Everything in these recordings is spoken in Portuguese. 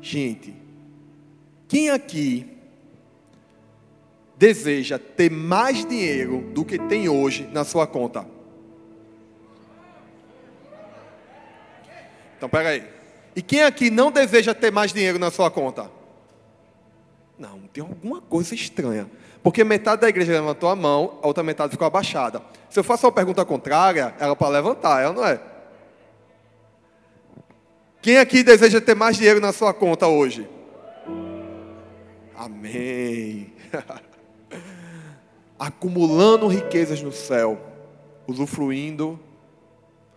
Gente, quem aqui deseja ter mais dinheiro do que tem hoje na sua conta? Então, peraí. E quem aqui não deseja ter mais dinheiro na sua conta? Não, tem alguma coisa estranha. Porque metade da igreja levantou a mão, a outra metade ficou abaixada. Se eu faço uma pergunta contrária, era para levantar, ela não é? Quem aqui deseja ter mais dinheiro na sua conta hoje? Amém. Acumulando riquezas no céu, usufruindo,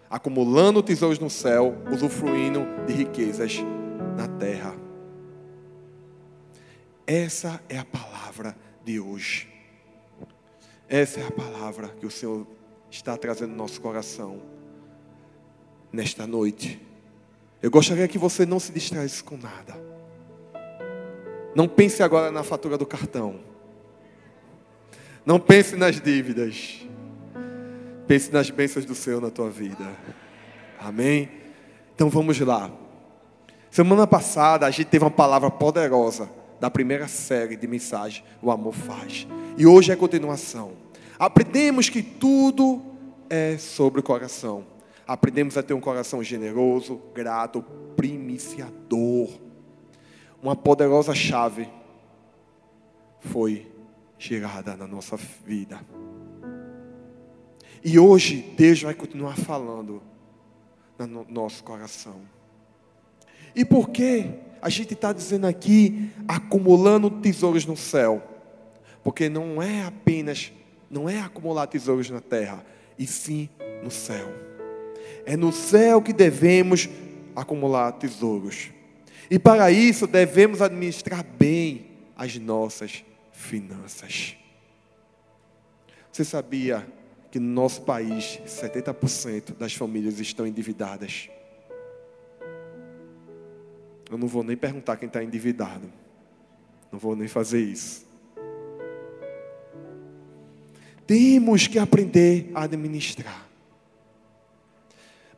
acumulando tesouros no céu, usufruindo de riquezas na terra. Essa é a palavra de hoje. Essa é a palavra que o Senhor está trazendo no nosso coração nesta noite. Eu gostaria que você não se distraísse com nada. Não pense agora na fatura do cartão. Não pense nas dívidas. Pense nas bênçãos do Senhor na tua vida. Amém? Então vamos lá. Semana passada a gente teve uma palavra poderosa da primeira série de mensagem, O Amor Faz. E hoje é a continuação. Aprendemos que tudo é sobre o coração. Aprendemos a ter um coração generoso, grato, primiciador. Uma poderosa chave foi gerada na nossa vida. E hoje Deus vai continuar falando no nosso coração. E por que a gente está dizendo aqui acumulando tesouros no céu? Porque não é apenas, não é acumular tesouros na terra, e sim no céu. É no céu que devemos acumular tesouros. E para isso devemos administrar bem as nossas finanças. Você sabia que no nosso país 70% das famílias estão endividadas? Eu não vou nem perguntar quem está endividado. Não vou nem fazer isso. Temos que aprender a administrar.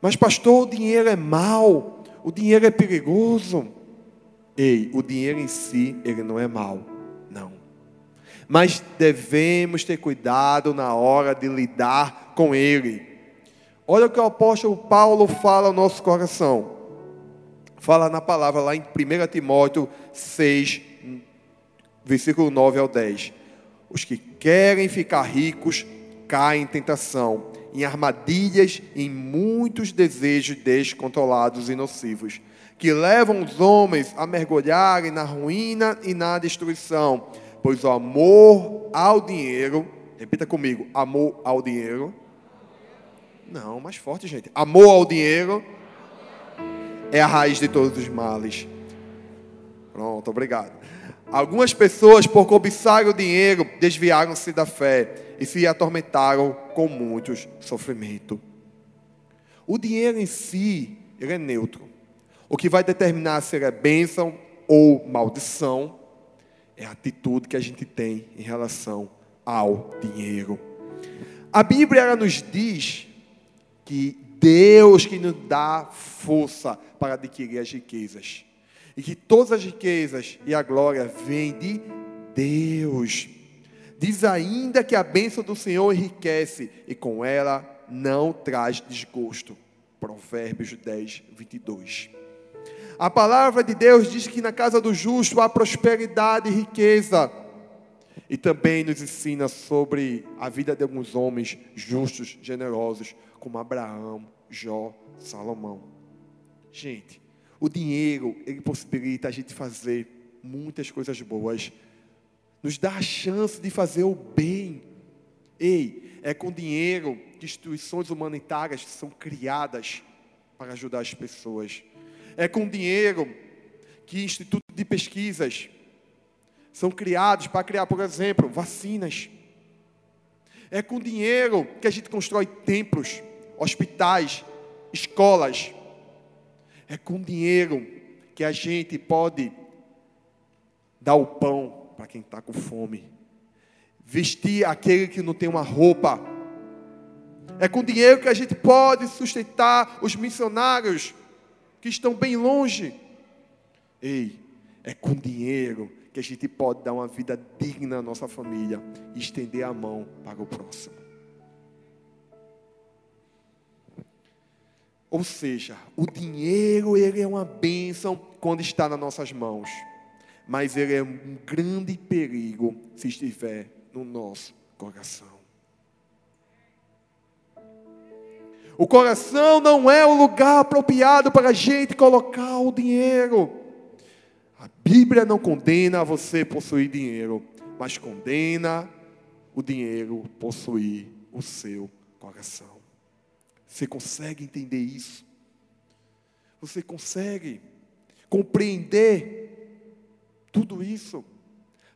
Mas, pastor, o dinheiro é mau, o dinheiro é perigoso. Ei, o dinheiro em si, ele não é mau, não. Mas devemos ter cuidado na hora de lidar com ele. Olha o que o apóstolo Paulo fala ao nosso coração. Fala na palavra lá em 1 Timóteo 6, versículo 9 ao 10. Os que querem ficar ricos caem em tentação em armadilhas, em muitos desejos descontrolados e nocivos, que levam os homens a mergulharem na ruína e na destruição, pois o amor ao dinheiro, repita comigo, amor ao dinheiro. Não, mais forte, gente. Amor ao dinheiro é a raiz de todos os males. Pronto, obrigado. Algumas pessoas, por cobiçar o dinheiro, desviaram-se da fé e se atormentaram com muitos sofrimentos. O dinheiro em si, ele é neutro. O que vai determinar se ele é bênção ou maldição é a atitude que a gente tem em relação ao dinheiro. A Bíblia ela nos diz que Deus que nos dá força para adquirir as riquezas. E que todas as riquezas e a glória vêm de Deus. Diz ainda que a bênção do Senhor enriquece e com ela não traz desgosto. Provérbios 10, 22. A palavra de Deus diz que na casa do justo há prosperidade e riqueza. E também nos ensina sobre a vida de alguns homens justos, generosos, como Abraão, Jó, Salomão. Gente, o dinheiro, ele possibilita a gente fazer muitas coisas boas nos dá a chance de fazer o bem. Ei, é com dinheiro que instituições humanitárias são criadas para ajudar as pessoas. É com dinheiro que institutos de pesquisas são criados para criar, por exemplo, vacinas. É com dinheiro que a gente constrói templos, hospitais, escolas. É com dinheiro que a gente pode dar o pão para quem está com fome. Vestir aquele que não tem uma roupa. É com dinheiro que a gente pode sustentar os missionários que estão bem longe. Ei, é com dinheiro que a gente pode dar uma vida digna à nossa família e estender a mão para o próximo. Ou seja, o dinheiro ele é uma bênção quando está nas nossas mãos, mas ele é um grande perigo se estiver no nosso coração. O coração não é o lugar apropriado para a gente colocar o dinheiro. A Bíblia não condena você possuir dinheiro, mas condena o dinheiro possuir o seu coração. Você consegue entender isso? Você consegue compreender tudo isso?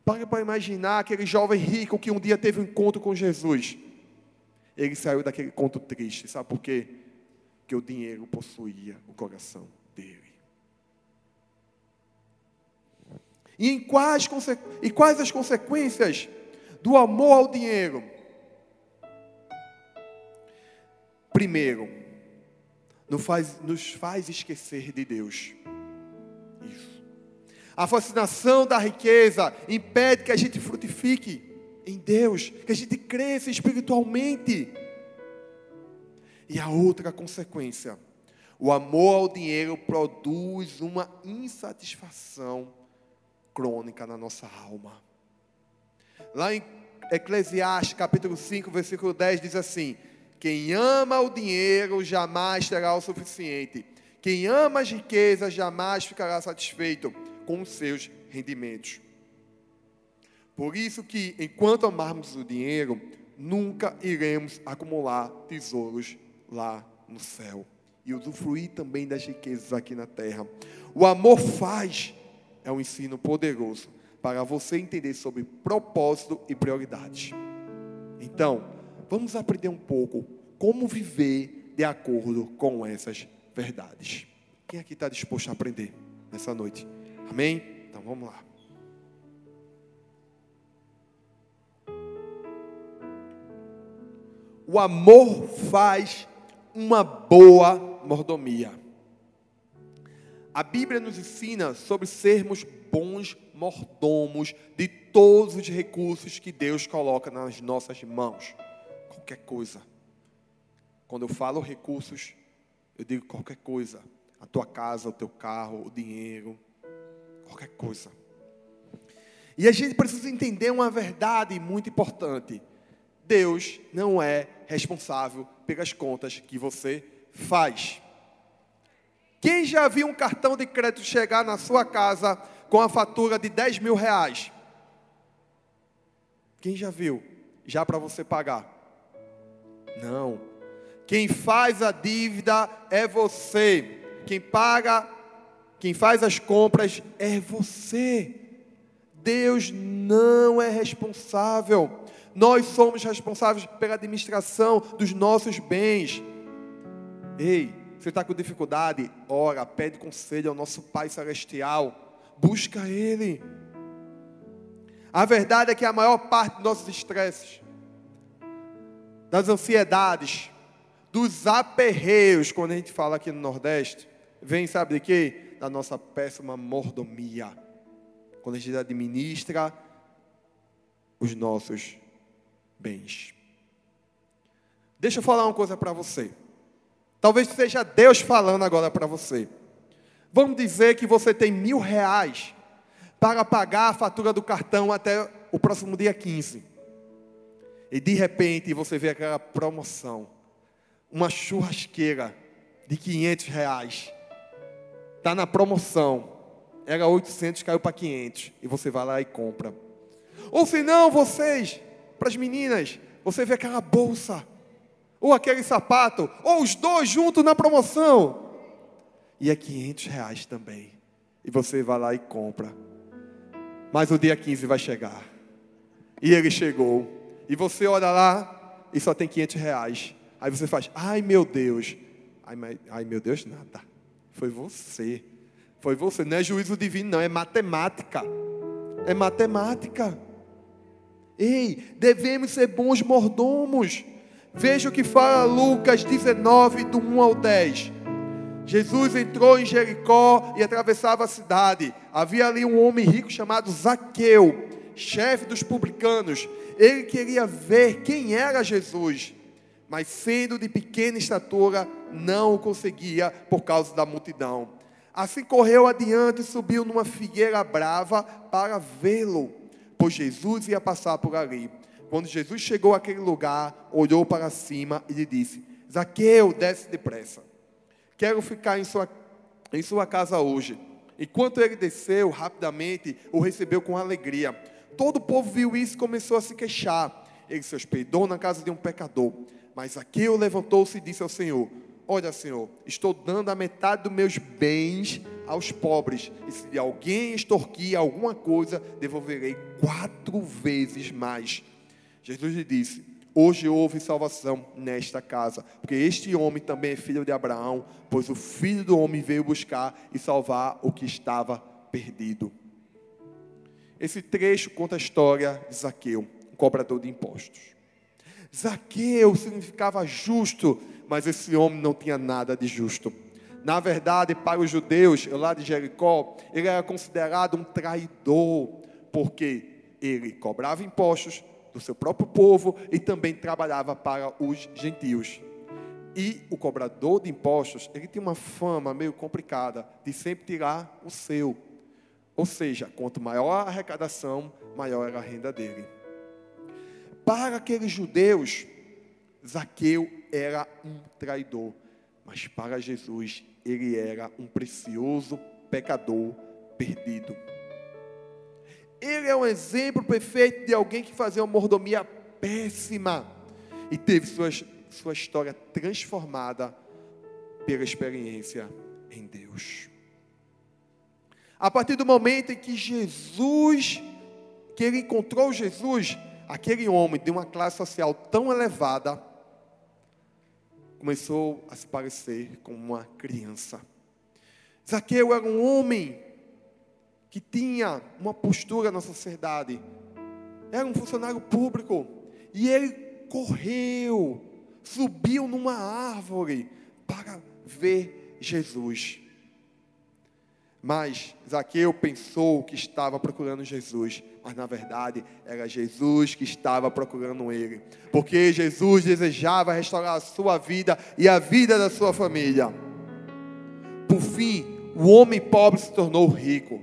Para para imaginar aquele jovem rico que um dia teve um encontro com Jesus. Ele saiu daquele conto triste, sabe por quê? Porque o dinheiro possuía o coração dele. E em quais, e quais as consequências do amor ao dinheiro? Primeiro, nos faz, nos faz esquecer de Deus. Isso. A fascinação da riqueza impede que a gente frutifique em Deus, que a gente cresça espiritualmente. E a outra consequência, o amor ao dinheiro produz uma insatisfação crônica na nossa alma. Lá em Eclesiastes capítulo 5, versículo 10 diz assim: quem ama o dinheiro jamais terá o suficiente. Quem ama as riquezas jamais ficará satisfeito com os seus rendimentos. Por isso que, enquanto amarmos o dinheiro, nunca iremos acumular tesouros lá no céu e usufruir também das riquezas aqui na terra. O amor faz é um ensino poderoso para você entender sobre propósito e prioridades. Então, vamos aprender um pouco como viver de acordo com essas verdades. Quem aqui está disposto a aprender nessa noite? Amém? Então vamos lá. O amor faz uma boa mordomia. A Bíblia nos ensina sobre sermos bons mordomos de todos os recursos que Deus coloca nas nossas mãos qualquer coisa. Quando eu falo recursos, eu digo qualquer coisa. A tua casa, o teu carro, o dinheiro, qualquer coisa. E a gente precisa entender uma verdade muito importante. Deus não é responsável pelas contas que você faz. Quem já viu um cartão de crédito chegar na sua casa com a fatura de 10 mil reais? Quem já viu? Já para você pagar. Não. Quem faz a dívida é você. Quem paga, quem faz as compras é você. Deus não é responsável. Nós somos responsáveis pela administração dos nossos bens. Ei, você está com dificuldade? Ora, pede conselho ao nosso Pai Celestial. Busca Ele. A verdade é que a maior parte dos nossos estresses das ansiedades, dos aperreios, quando a gente fala aqui no Nordeste, vem, sabe de quê? Da nossa péssima mordomia. Quando a gente administra os nossos bens. Deixa eu falar uma coisa para você. Talvez seja Deus falando agora para você. Vamos dizer que você tem mil reais para pagar a fatura do cartão até o próximo dia 15. E de repente você vê aquela promoção, uma churrasqueira de 500 reais, está na promoção, era 800, caiu para 500, e você vai lá e compra. Ou se não, vocês, para as meninas, você vê aquela bolsa, ou aquele sapato, ou os dois juntos na promoção, e é 500 reais também, e você vai lá e compra. Mas o dia 15 vai chegar, e ele chegou, e você olha lá e só tem 500 reais. Aí você faz, ai meu Deus. Ai, ai meu Deus, nada. Foi você. Foi você. Não é juízo divino, não. É matemática. É matemática. Ei, devemos ser bons mordomos. Veja o que fala Lucas 19, do 1 ao 10. Jesus entrou em Jericó e atravessava a cidade. Havia ali um homem rico chamado Zaqueu, chefe dos publicanos. Ele queria ver quem era Jesus, mas sendo de pequena estatura, não o conseguia por causa da multidão. Assim correu adiante e subiu numa figueira brava para vê-lo, pois Jesus ia passar por ali. Quando Jesus chegou àquele lugar, olhou para cima e lhe disse: Zaqueu, desce depressa Quero ficar em sua, em sua casa hoje. Enquanto ele desceu, rapidamente o recebeu com alegria. Todo o povo viu isso e começou a se queixar. Ele se hospedou na casa de um pecador. Mas Zaqueu levantou-se e disse ao Senhor: Olha, Senhor, estou dando a metade dos meus bens aos pobres. E se alguém extorquir alguma coisa, devolverei quatro vezes mais. Jesus lhe disse: Hoje houve salvação nesta casa, porque este homem também é filho de Abraão, pois o filho do homem veio buscar e salvar o que estava perdido. Esse trecho conta a história de Zaqueu, um cobrador de impostos. Zaqueu significava justo, mas esse homem não tinha nada de justo. Na verdade, para os judeus, lá de Jericó, ele era considerado um traidor, porque ele cobrava impostos, do seu próprio povo e também trabalhava para os gentios. E o cobrador de impostos, ele tinha uma fama meio complicada de sempre tirar o seu. Ou seja, quanto maior a arrecadação, maior era a renda dele. Para aqueles judeus, Zaqueu era um traidor, mas para Jesus, ele era um precioso pecador perdido. Ele é um exemplo perfeito de alguém que fazia uma mordomia péssima e teve sua, sua história transformada pela experiência em Deus. A partir do momento em que Jesus, que ele encontrou Jesus, aquele homem de uma classe social tão elevada, começou a se parecer com uma criança. Zaqueu era um homem que tinha uma postura na sociedade. Era um funcionário público. E ele correu, subiu numa árvore para ver Jesus. Mas Zaqueu pensou que estava procurando Jesus, mas na verdade era Jesus que estava procurando ele, porque Jesus desejava restaurar a sua vida e a vida da sua família. Por fim, o homem pobre se tornou rico.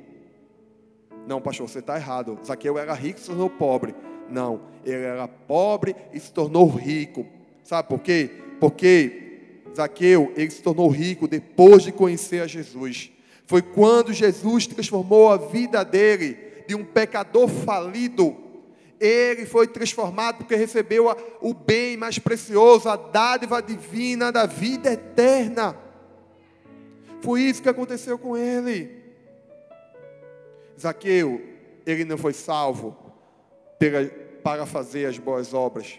Não, pastor, você está errado. Zaqueu era rico e se tornou pobre. Não, ele era pobre e se tornou rico. Sabe por quê? Porque Zaqueu, ele se tornou rico depois de conhecer a Jesus. Foi quando Jesus transformou a vida dele de um pecador falido. Ele foi transformado porque recebeu o bem mais precioso, a dádiva divina da vida eterna. Foi isso que aconteceu com ele. Zaqueu, ele não foi salvo para fazer as boas obras.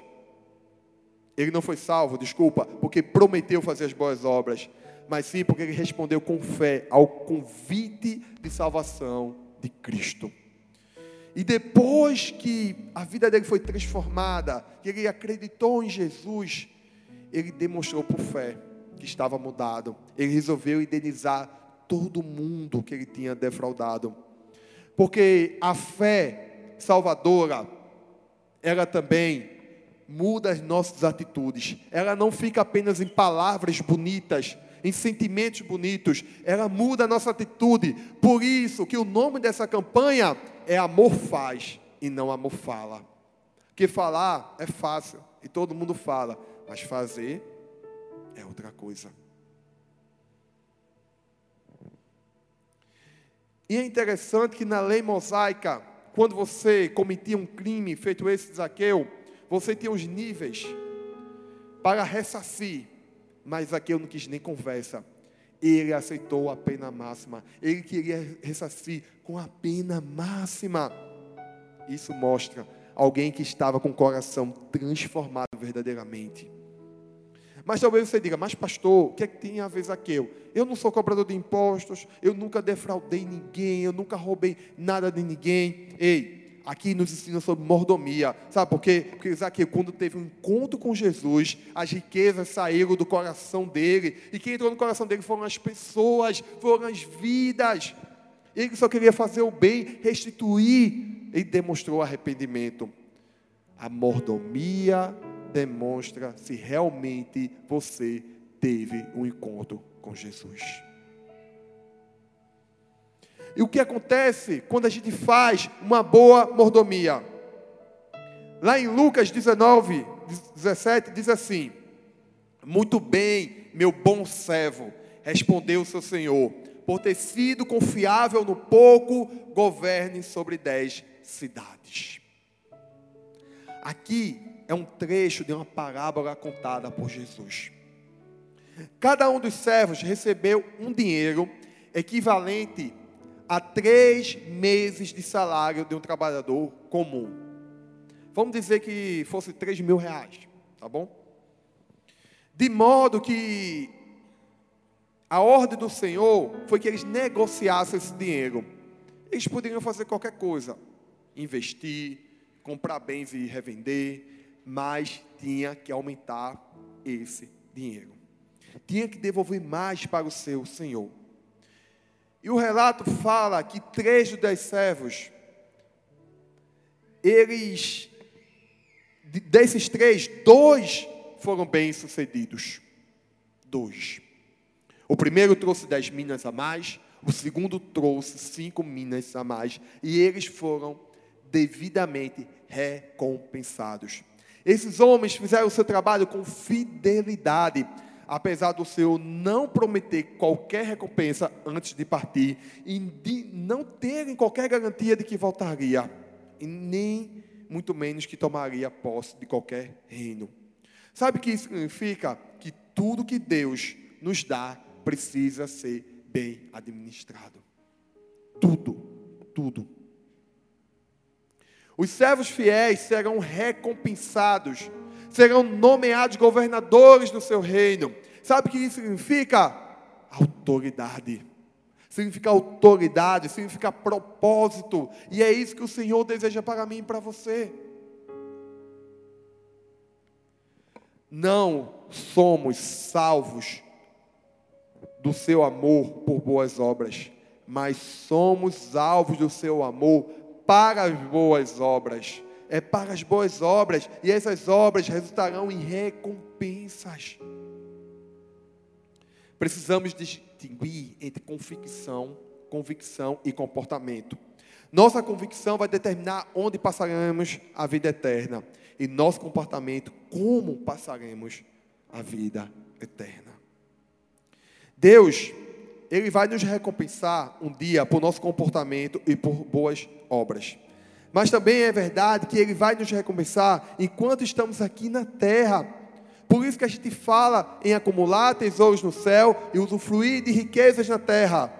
Ele não foi salvo, desculpa, porque prometeu fazer as boas obras, mas sim porque ele respondeu com fé ao convite de salvação de Cristo. E depois que a vida dele foi transformada, que ele acreditou em Jesus, ele demonstrou por fé que estava mudado. Ele resolveu indenizar todo mundo que ele tinha defraudado. Porque a fé salvadora, ela também muda as nossas atitudes. Ela não fica apenas em palavras bonitas, em sentimentos bonitos, ela muda a nossa atitude. Por isso que o nome dessa campanha é Amor Faz e não Amor Fala. Porque falar é fácil e todo mundo fala, mas fazer é outra coisa. E é interessante que na lei mosaica, quando você cometia um crime feito esse de Zaqueu, você tinha os níveis para ressarcir. Mas Zaqueu não quis nem conversa. Ele aceitou a pena máxima. Ele queria ressarcir com a pena máxima. Isso mostra alguém que estava com o coração transformado verdadeiramente. Mas talvez você diga, mas pastor, o que é que tem a ver Zaqueu? Eu não sou cobrador de impostos, eu nunca defraudei ninguém, eu nunca roubei nada de ninguém. Ei, aqui nos ensina sobre mordomia. Sabe por quê? Porque Zaqueu, quando teve um encontro com Jesus, as riquezas saíram do coração dele. E quem entrou no coração dele foram as pessoas, foram as vidas. Ele só queria fazer o bem, restituir. Ele demonstrou arrependimento. A mordomia demonstra se realmente você teve um encontro com Jesus. E o que acontece quando a gente faz uma boa mordomia? Lá em Lucas 19, 17, diz assim: Muito bem, meu bom servo, respondeu o seu senhor, por ter sido confiável no pouco, governe sobre dez cidades. Aqui é um trecho de uma parábola contada por Jesus. Cada um dos servos recebeu um dinheiro equivalente a três meses de salário de um trabalhador comum. Vamos dizer que fosse três mil reais, tá bom? De modo que a ordem do Senhor foi que eles negociassem esse dinheiro. Eles poderiam fazer qualquer coisa, investir, comprar bens e revender, mas tinha que aumentar esse dinheiro. Tinha que devolver mais para o seu Senhor. E o relato fala que três dos dez servos, eles, desses três, dois foram bem-sucedidos. Dois. O primeiro trouxe dez minas a mais, o segundo trouxe cinco minas a mais, e eles foram devidamente recompensados. Esses homens fizeram o seu trabalho com fidelidade apesar do Senhor não prometer qualquer recompensa antes de partir e de não terem qualquer garantia de que voltaria, e nem muito menos que tomaria posse de qualquer reino. Sabe o que isso significa? Que tudo que Deus nos dá precisa ser bem administrado. Tudo, tudo. Os servos fiéis serão recompensados serão nomeados governadores do seu reino. Sabe o que isso significa? Autoridade. Significa autoridade, significa propósito. E é isso que o Senhor deseja para mim e para você. Não somos salvos do seu amor por boas obras, mas somos alvos do seu amor para as boas obras é para as boas obras, e essas obras resultarão em recompensas. Precisamos distinguir entre convicção, convicção e comportamento. Nossa convicção vai determinar onde passaremos a vida eterna, e nosso comportamento, como passaremos a vida eterna. Deus, Ele vai nos recompensar um dia por nosso comportamento e por boas obras. Mas também é verdade que Ele vai nos recompensar enquanto estamos aqui na terra. Por isso que a gente fala em acumular tesouros no céu e usufruir de riquezas na terra.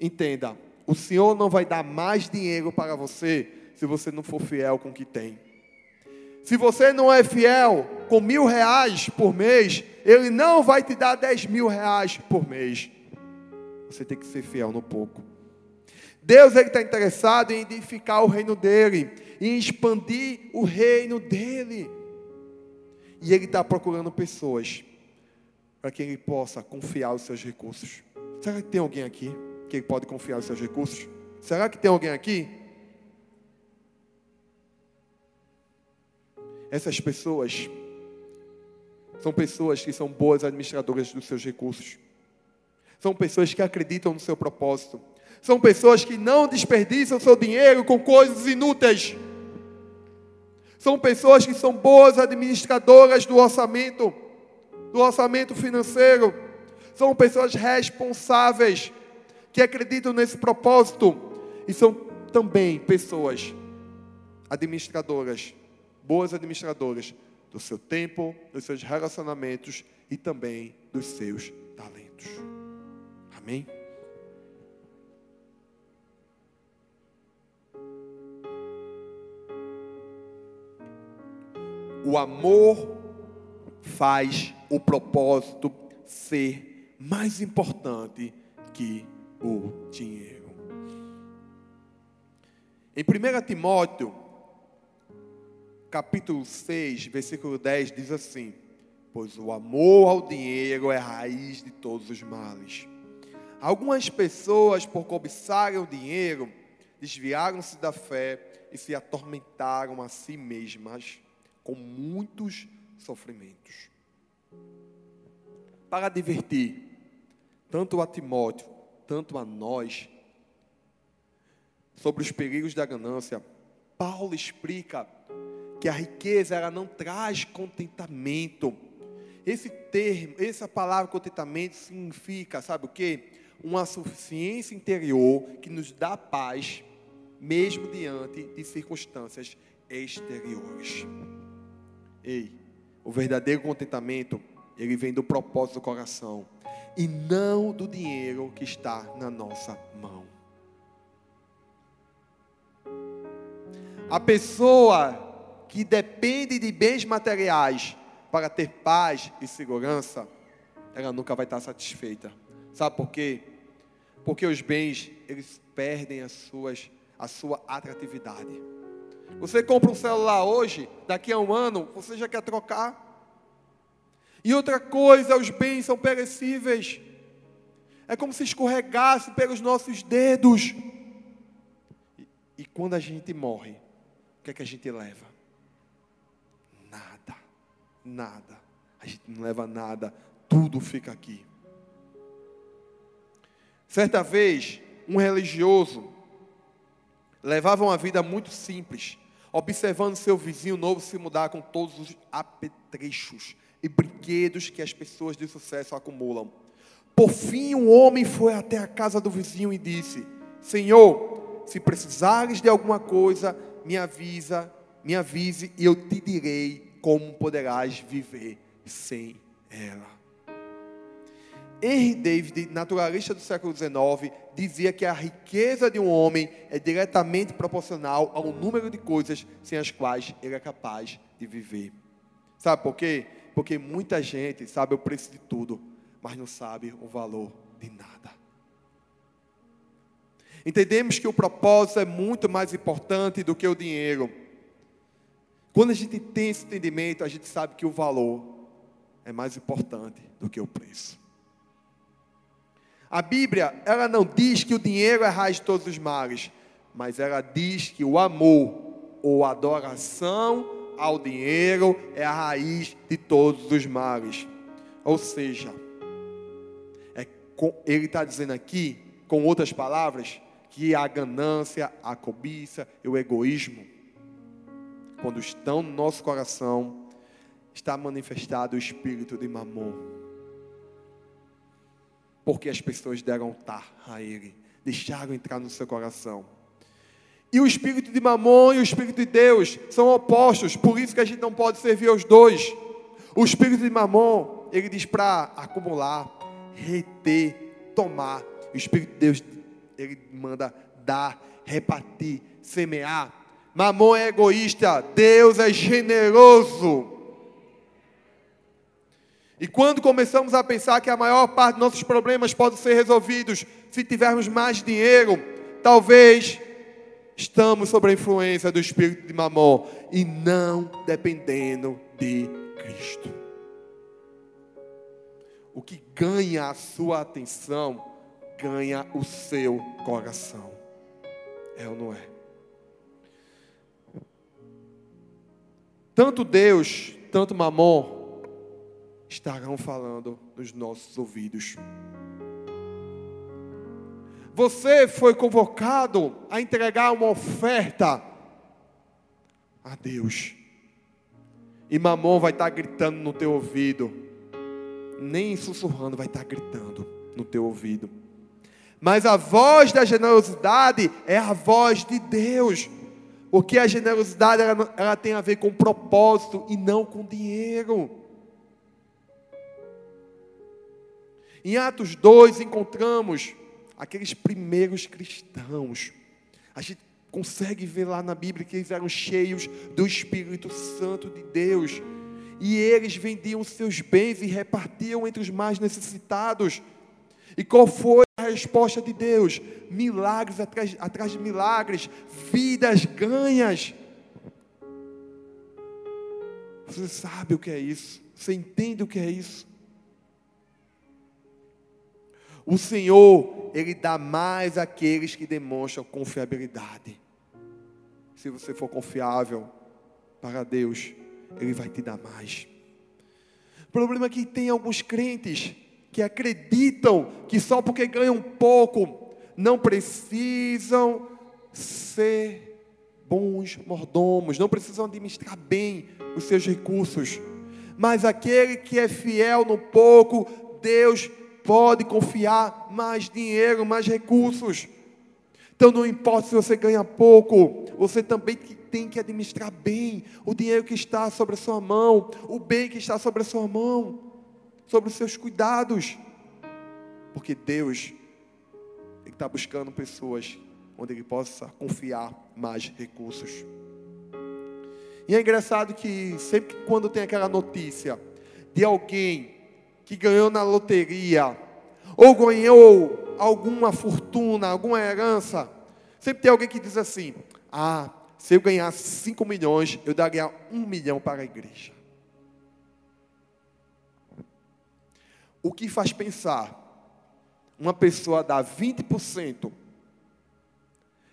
Entenda, o Senhor não vai dar mais dinheiro para você se você não for fiel com o que tem. Se você não é fiel com mil reais por mês, Ele não vai te dar dez mil reais por mês. Você tem que ser fiel no pouco. Deus está interessado em edificar o reino dele, em expandir o reino dele. E ele está procurando pessoas para que ele possa confiar os seus recursos. Será que tem alguém aqui que ele pode confiar os seus recursos? Será que tem alguém aqui? Essas pessoas são pessoas que são boas administradoras dos seus recursos. São pessoas que acreditam no seu propósito são pessoas que não desperdiçam seu dinheiro com coisas inúteis. São pessoas que são boas administradoras do orçamento, do orçamento financeiro. São pessoas responsáveis que acreditam nesse propósito e são também pessoas administradoras, boas administradoras do seu tempo, dos seus relacionamentos e também dos seus talentos. Amém? O amor faz o propósito ser mais importante que o dinheiro. Em 1 Timóteo, capítulo 6, versículo 10, diz assim: Pois o amor ao dinheiro é a raiz de todos os males. Algumas pessoas, por cobiçarem o dinheiro, desviaram-se da fé e se atormentaram a si mesmas com muitos sofrimentos. Para divertir tanto a Timóteo, tanto a nós, sobre os perigos da ganância, Paulo explica que a riqueza ela não traz contentamento. Esse termo, essa palavra contentamento significa, sabe o que? Uma suficiência interior que nos dá paz, mesmo diante de circunstâncias exteriores. Ei, o verdadeiro contentamento, ele vem do propósito do coração e não do dinheiro que está na nossa mão. A pessoa que depende de bens materiais para ter paz e segurança, ela nunca vai estar satisfeita. Sabe por quê? Porque os bens, eles perdem as suas, a sua atratividade. Você compra um celular hoje, daqui a um ano, você já quer trocar. E outra coisa, os bens são perecíveis. É como se escorregasse pelos nossos dedos. E, e quando a gente morre, o que é que a gente leva? nada. A gente não leva nada, tudo fica aqui. Certa vez, um religioso levava uma vida muito simples, observando seu vizinho novo se mudar com todos os apetrechos e brinquedos que as pessoas de sucesso acumulam. Por fim, um homem foi até a casa do vizinho e disse: Senhor, se precisares de alguma coisa, me avisa, me avise e eu te direi como poderás viver sem ela? Henry David, naturalista do século XIX, dizia que a riqueza de um homem é diretamente proporcional ao número de coisas sem as quais ele é capaz de viver. Sabe por quê? Porque muita gente sabe o preço de tudo, mas não sabe o valor de nada. Entendemos que o propósito é muito mais importante do que o dinheiro. Quando a gente tem esse entendimento, a gente sabe que o valor é mais importante do que o preço. A Bíblia, ela não diz que o dinheiro é raiz de todos os males, mas ela diz que o amor ou adoração ao dinheiro é a raiz de todos os males. Ou seja, é, ele está dizendo aqui, com outras palavras, que a ganância, a cobiça e o egoísmo quando estão no nosso coração, está manifestado o espírito de mamon. Porque as pessoas deram tar a ele, deixaram entrar no seu coração. E o espírito de mamon e o espírito de Deus são opostos, por isso que a gente não pode servir aos dois. O espírito de mamon, ele diz para acumular, reter, tomar. O espírito de Deus, ele manda dar, repartir, semear. Mamon é egoísta, Deus é generoso. E quando começamos a pensar que a maior parte dos nossos problemas podem ser resolvidos se tivermos mais dinheiro, talvez estamos sob a influência do espírito de Mamon e não dependendo de Cristo. O que ganha a sua atenção, ganha o seu coração. É ou não é? Tanto Deus, tanto Mamon estarão falando nos nossos ouvidos. Você foi convocado a entregar uma oferta a Deus. E Mamon vai estar gritando no teu ouvido. Nem sussurrando, vai estar gritando no teu ouvido. Mas a voz da generosidade é a voz de Deus. Porque a generosidade ela, ela tem a ver com propósito e não com dinheiro. Em Atos 2 encontramos aqueles primeiros cristãos. A gente consegue ver lá na Bíblia que eles eram cheios do Espírito Santo de Deus. E eles vendiam seus bens e repartiam entre os mais necessitados. E qual foi a resposta de Deus. Milagres atrás, atrás de milagres, vidas ganhas. Você sabe o que é isso? Você entende o que é isso? O Senhor, Ele dá mais àqueles que demonstram confiabilidade. Se você for confiável para Deus, Ele vai te dar mais. O problema é que tem alguns crentes que acreditam que só porque ganham pouco, não precisam ser bons mordomos, não precisam administrar bem os seus recursos. Mas aquele que é fiel no pouco, Deus pode confiar mais dinheiro, mais recursos. Então não importa se você ganha pouco, você também tem que administrar bem o dinheiro que está sobre a sua mão, o bem que está sobre a sua mão, sobre os seus cuidados. Porque Deus está buscando pessoas onde Ele possa confiar mais recursos. E é engraçado que sempre que quando tem aquela notícia de alguém que ganhou na loteria, ou ganhou alguma fortuna, alguma herança, sempre tem alguém que diz assim: Ah, se eu ganhasse 5 milhões, eu daria um milhão para a igreja. O que faz pensar uma pessoa dar 20%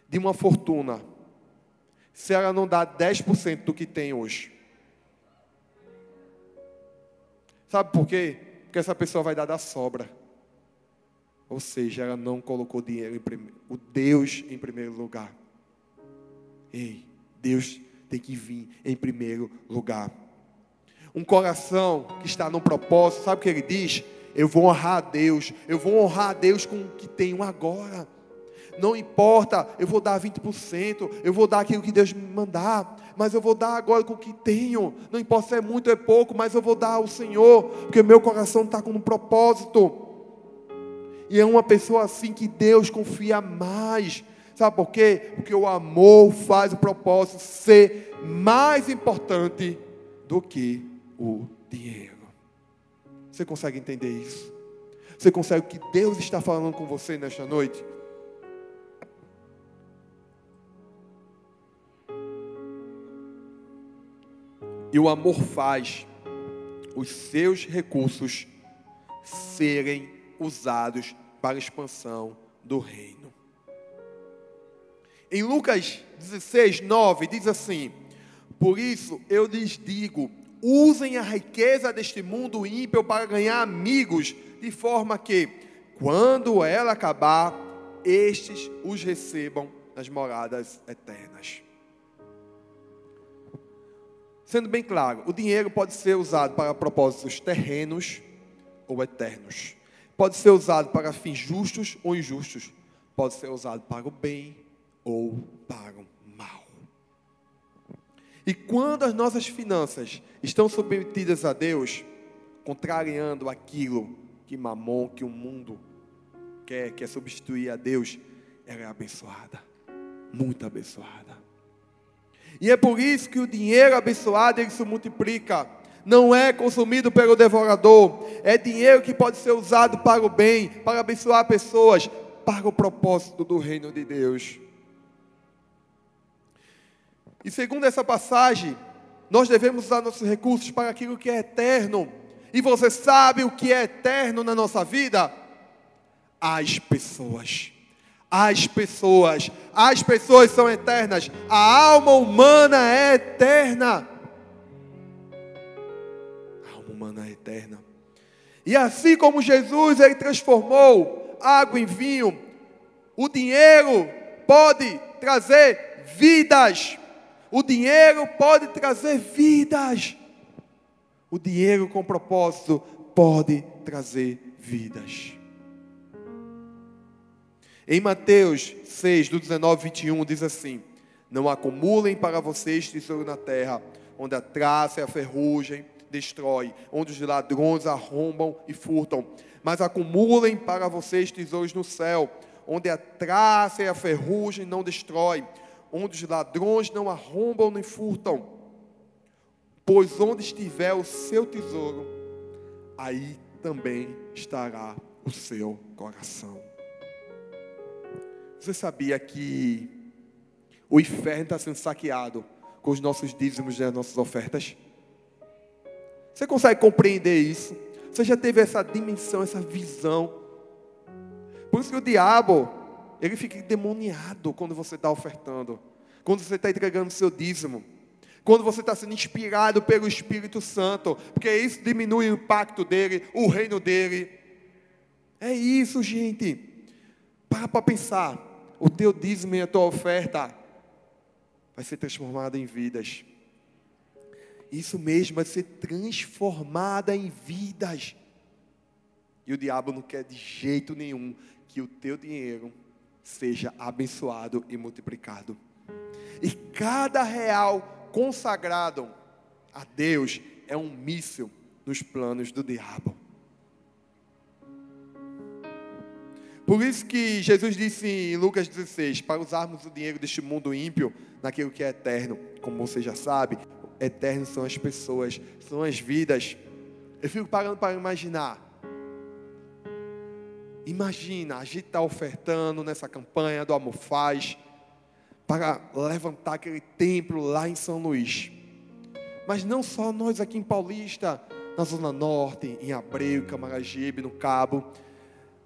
de uma fortuna, se ela não dá 10% do que tem hoje? Sabe por quê? Porque essa pessoa vai dar da sobra. Ou seja, ela não colocou dinheiro em o Deus em primeiro lugar. Ei, Deus tem que vir em primeiro lugar. Um coração que está no propósito, sabe o que ele diz? Eu vou honrar a Deus, eu vou honrar a Deus com o que tenho agora. Não importa, eu vou dar 20%, eu vou dar aquilo que Deus me mandar, mas eu vou dar agora com o que tenho. Não importa se é muito ou é pouco, mas eu vou dar ao Senhor, porque meu coração está com um propósito. E é uma pessoa assim que Deus confia mais. Sabe por quê? Porque o amor faz o propósito ser mais importante do que o dinheiro. Você consegue entender isso? Você consegue o que Deus está falando com você nesta noite? E o amor faz os seus recursos serem usados para a expansão do reino. Em Lucas 16, 9, diz assim: Por isso eu lhes digo, usem a riqueza deste mundo ímpio para ganhar amigos, de forma que, quando ela acabar, estes os recebam nas moradas eternas. Sendo bem claro, o dinheiro pode ser usado para propósitos terrenos ou eternos. Pode ser usado para fins justos ou injustos. Pode ser usado para o bem ou para o mal. E quando as nossas finanças estão submetidas a Deus, contrariando aquilo que Mamon, que o mundo quer, quer substituir a Deus, ela é abençoada. Muito abençoada. E é por isso que o dinheiro abençoado ele se multiplica. Não é consumido pelo devorador. É dinheiro que pode ser usado para o bem, para abençoar pessoas, para o propósito do reino de Deus. E segundo essa passagem, nós devemos usar nossos recursos para aquilo que é eterno. E você sabe o que é eterno na nossa vida? As pessoas as pessoas. As pessoas são eternas. A alma humana é eterna. A alma humana é eterna. E assim como Jesus ele transformou água em vinho, o dinheiro pode trazer vidas. O dinheiro pode trazer vidas. O dinheiro com propósito pode trazer vidas. Em Mateus 6, do 19 ao 21, diz assim: Não acumulem para vocês tesouro na terra, onde a traça e a ferrugem destrói, onde os ladrões arrombam e furtam, mas acumulem para vocês tesouros no céu, onde a traça e a ferrugem não destrói, onde os ladrões não arrombam nem furtam. Pois onde estiver o seu tesouro, aí também estará o seu coração. Você sabia que o inferno está sendo saqueado com os nossos dízimos e as nossas ofertas? Você consegue compreender isso? Você já teve essa dimensão, essa visão? Por isso que o diabo, ele fica endemoniado quando você está ofertando, quando você está entregando o seu dízimo, quando você está sendo inspirado pelo Espírito Santo, porque isso diminui o impacto dele, o reino dele. É isso, gente. Para para pensar. O teu dízimo e a tua oferta vai ser transformada em vidas. Isso mesmo, vai ser transformada em vidas. E o diabo não quer de jeito nenhum que o teu dinheiro seja abençoado e multiplicado. E cada real consagrado a Deus é um míssil nos planos do diabo. Por isso que Jesus disse em Lucas 16: para usarmos o dinheiro deste mundo ímpio naquilo que é eterno, como você já sabe, eternos são as pessoas, são as vidas. Eu fico parando para imaginar Imagina, a gente está ofertando nessa campanha do Amor Faz para levantar aquele templo lá em São Luís. Mas não só nós aqui em Paulista, na Zona Norte, em Abreu, Camaragibe, no Cabo.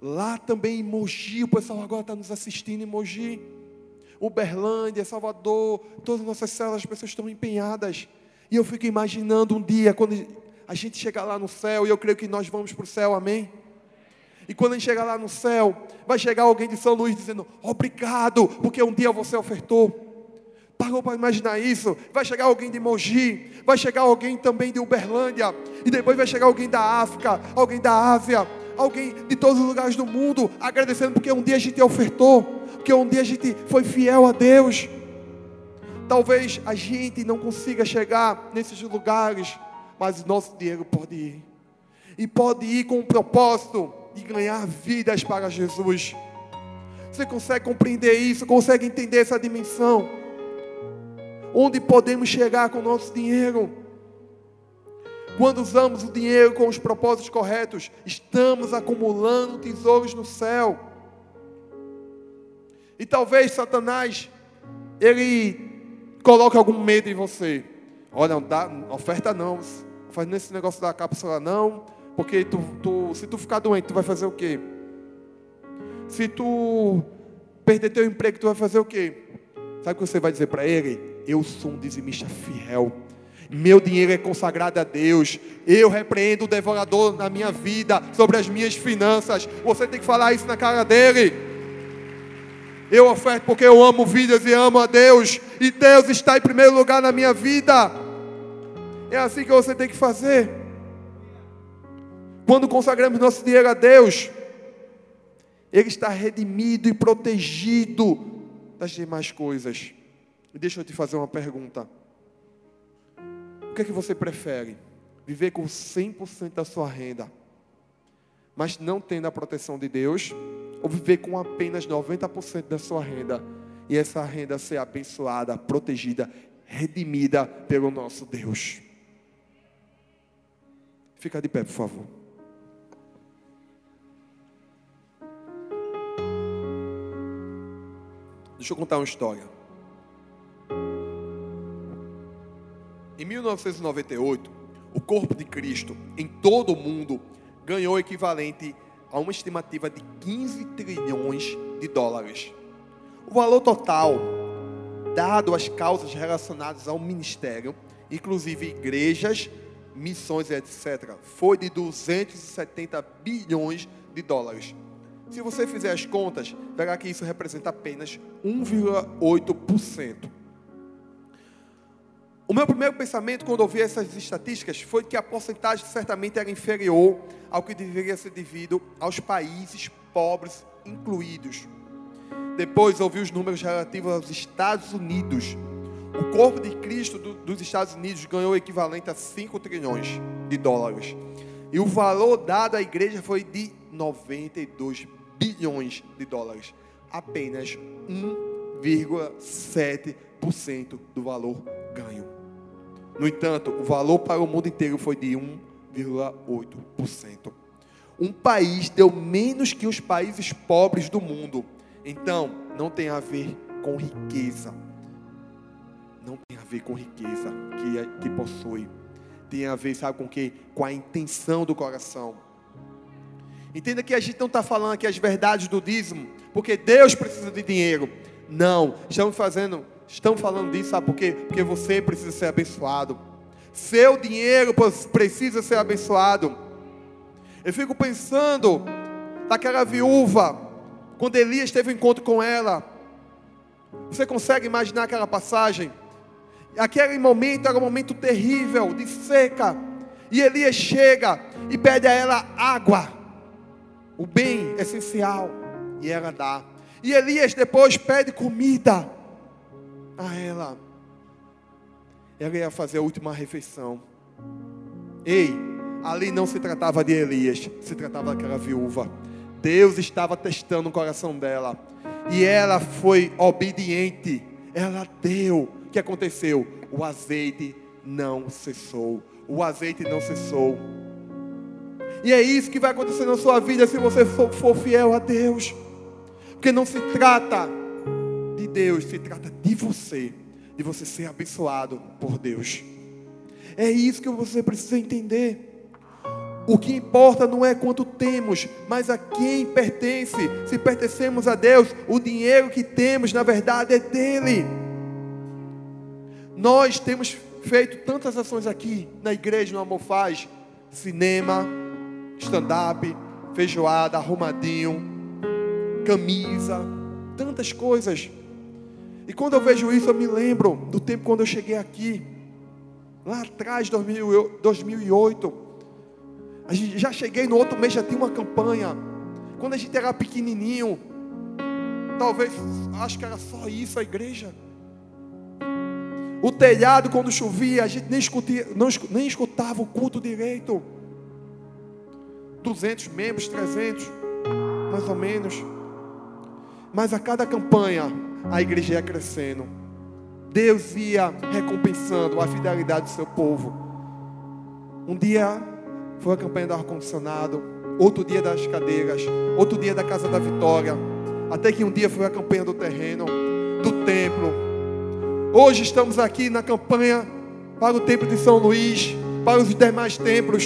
Lá também em Mogi, o pessoal agora está nos assistindo em Mogi. Uberlândia, Salvador, todas as nossas células, as pessoas estão empenhadas. E eu fico imaginando um dia, quando a gente chegar lá no céu, e eu creio que nós vamos para o céu, amém? E quando a gente chegar lá no céu, vai chegar alguém de São Luís dizendo: Obrigado, porque um dia você ofertou. Parou para imaginar isso? Vai chegar alguém de Mogi, vai chegar alguém também de Uberlândia, e depois vai chegar alguém da África, alguém da Ásia, alguém de todos os lugares do mundo, agradecendo porque um dia a gente ofertou, porque um dia a gente foi fiel a Deus. Talvez a gente não consiga chegar nesses lugares, mas nosso dinheiro pode ir, e pode ir com um propósito de ganhar vidas para Jesus. Você consegue compreender isso? Consegue entender essa dimensão? Onde podemos chegar com o nosso dinheiro? Quando usamos o dinheiro com os propósitos corretos, estamos acumulando tesouros no céu. E talvez Satanás, ele coloque algum medo em você. Olha, não dá, oferta não, faz nesse negócio da cápsula não, porque tu, tu, se tu ficar doente, tu vai fazer o quê? Se tu perder teu emprego, tu vai fazer o quê? Sabe o que você vai dizer para ele? Eu sou um dizimista fiel. Meu dinheiro é consagrado a Deus. Eu repreendo o devorador na minha vida, sobre as minhas finanças. Você tem que falar isso na cara dele. Eu oferto porque eu amo vidas e amo a Deus. E Deus está em primeiro lugar na minha vida. É assim que você tem que fazer. Quando consagramos nosso dinheiro a Deus, ele está redimido e protegido das demais coisas. Deixa eu te fazer uma pergunta. O que é que você prefere? Viver com 100% da sua renda, mas não tendo a proteção de Deus? Ou viver com apenas 90% da sua renda e essa renda ser abençoada, protegida, redimida pelo nosso Deus? Fica de pé, por favor. Deixa eu contar uma história. Em 1998, o corpo de Cristo em todo o mundo ganhou equivalente a uma estimativa de 15 trilhões de dólares. O valor total dado às causas relacionadas ao ministério, inclusive igrejas, missões, etc., foi de 270 bilhões de dólares. Se você fizer as contas, verá que isso representa apenas 1,8%. O meu primeiro pensamento quando ouvi essas estatísticas foi que a porcentagem certamente era inferior ao que deveria ser devido aos países pobres incluídos. Depois ouvi os números relativos aos Estados Unidos. O corpo de Cristo do, dos Estados Unidos ganhou o equivalente a 5 trilhões de dólares. E o valor dado à igreja foi de 92 bilhões de dólares. Apenas 1,7% do valor ganho. No entanto, o valor para o mundo inteiro foi de 1,8%. Um país deu menos que os países pobres do mundo. Então, não tem a ver com riqueza. Não tem a ver com riqueza que, é, que possui. Tem a ver, sabe com o que? Com a intenção do coração. Entenda que a gente não está falando aqui as verdades do dízimo, porque Deus precisa de dinheiro. Não, estamos fazendo, estamos falando disso, sabe por quê? Porque você precisa ser abençoado. Seu dinheiro precisa ser abençoado. Eu fico pensando naquela viúva, quando Elias teve um encontro com ela. Você consegue imaginar aquela passagem? Aquele momento era um momento terrível, de seca. E Elias chega e pede a ela água, o bem essencial, e ela dá. E Elias depois pede comida a ela. Ela ia fazer a última refeição. Ei, ali não se tratava de Elias, se tratava daquela viúva. Deus estava testando o coração dela. E ela foi obediente. Ela deu. O que aconteceu? O azeite não cessou. O azeite não cessou. E é isso que vai acontecer na sua vida se você for, for fiel a Deus. Porque não se trata de Deus, se trata de você, de você ser abençoado por Deus. É isso que você precisa entender. O que importa não é quanto temos, mas a quem pertence. Se pertencemos a Deus, o dinheiro que temos, na verdade, é dele. Nós temos feito tantas ações aqui na igreja, no Amor Faz: cinema, stand-up, feijoada, arrumadinho, camisa, tantas coisas. E quando eu vejo isso, eu me lembro do tempo quando eu cheguei aqui, lá atrás, 2008. A gente, já cheguei no outro mês, já tinha uma campanha. Quando a gente era pequenininho, talvez, acho que era só isso a igreja. O telhado, quando chovia, a gente nem, escutia, não, nem escutava o culto direito. 200 membros, 300, mais ou menos. Mas a cada campanha, a igreja ia crescendo. Deus ia recompensando a fidelidade do seu povo. Um dia foi a campanha do ar-condicionado, outro dia das cadeiras, outro dia da casa da vitória, até que um dia foi a campanha do terreno, do templo. Hoje estamos aqui na campanha para o templo de São Luís, para os demais templos.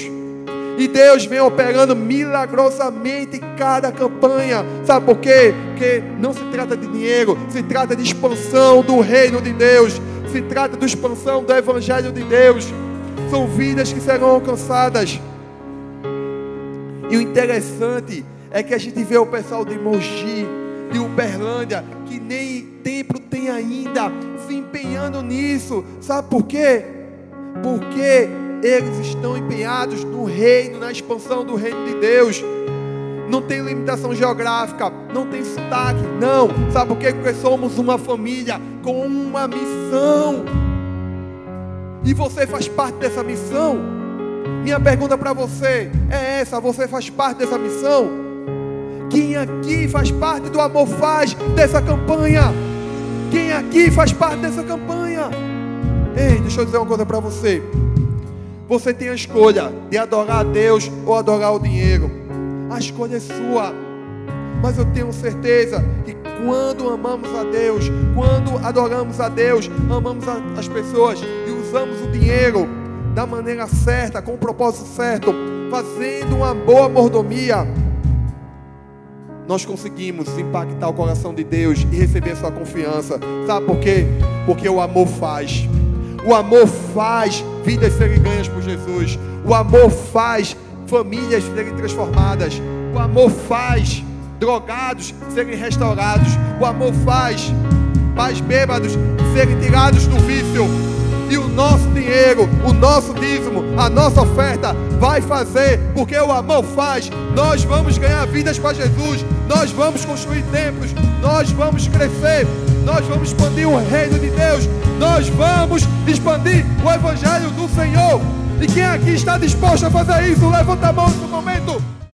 E Deus vem operando milagrosamente cada campanha. Sabe por quê? Porque não se trata de dinheiro, se trata de expansão do reino de Deus, se trata de expansão do evangelho de Deus. São vidas que serão alcançadas. E o interessante é que a gente vê o pessoal de Mogi, de Uberlândia, que nem templo tem ainda, se empenhando nisso. Sabe por quê? Porque eles estão empenhados no reino, na expansão do reino de Deus. Não tem limitação geográfica, não tem sotaque, não. Sabe por quê? Porque somos uma família com uma missão. E você faz parte dessa missão. Minha pergunta para você é essa: você faz parte dessa missão? Quem aqui faz parte do amor faz dessa campanha? Quem aqui faz parte dessa campanha? Ei, deixa eu dizer uma coisa para você. Você tem a escolha de adorar a Deus ou adorar o dinheiro. A escolha é sua. Mas eu tenho certeza que quando amamos a Deus, quando adoramos a Deus, amamos as pessoas e usamos o dinheiro da maneira certa, com o propósito certo, fazendo uma boa mordomia, nós conseguimos impactar o coração de Deus e receber sua confiança. Sabe por quê? Porque o amor faz. O amor faz vidas serem ganhas por Jesus. O amor faz famílias serem transformadas. O amor faz drogados serem restaurados. O amor faz pais bêbados serem tirados do vício. E o nosso dinheiro, o nosso dízimo, a nossa oferta vai fazer, porque o amor faz. Nós vamos ganhar vidas para Jesus, nós vamos construir templos, nós vamos crescer, nós vamos expandir o reino de Deus, nós vamos expandir o evangelho do Senhor. E quem aqui está disposto a fazer isso, levanta a mão no momento.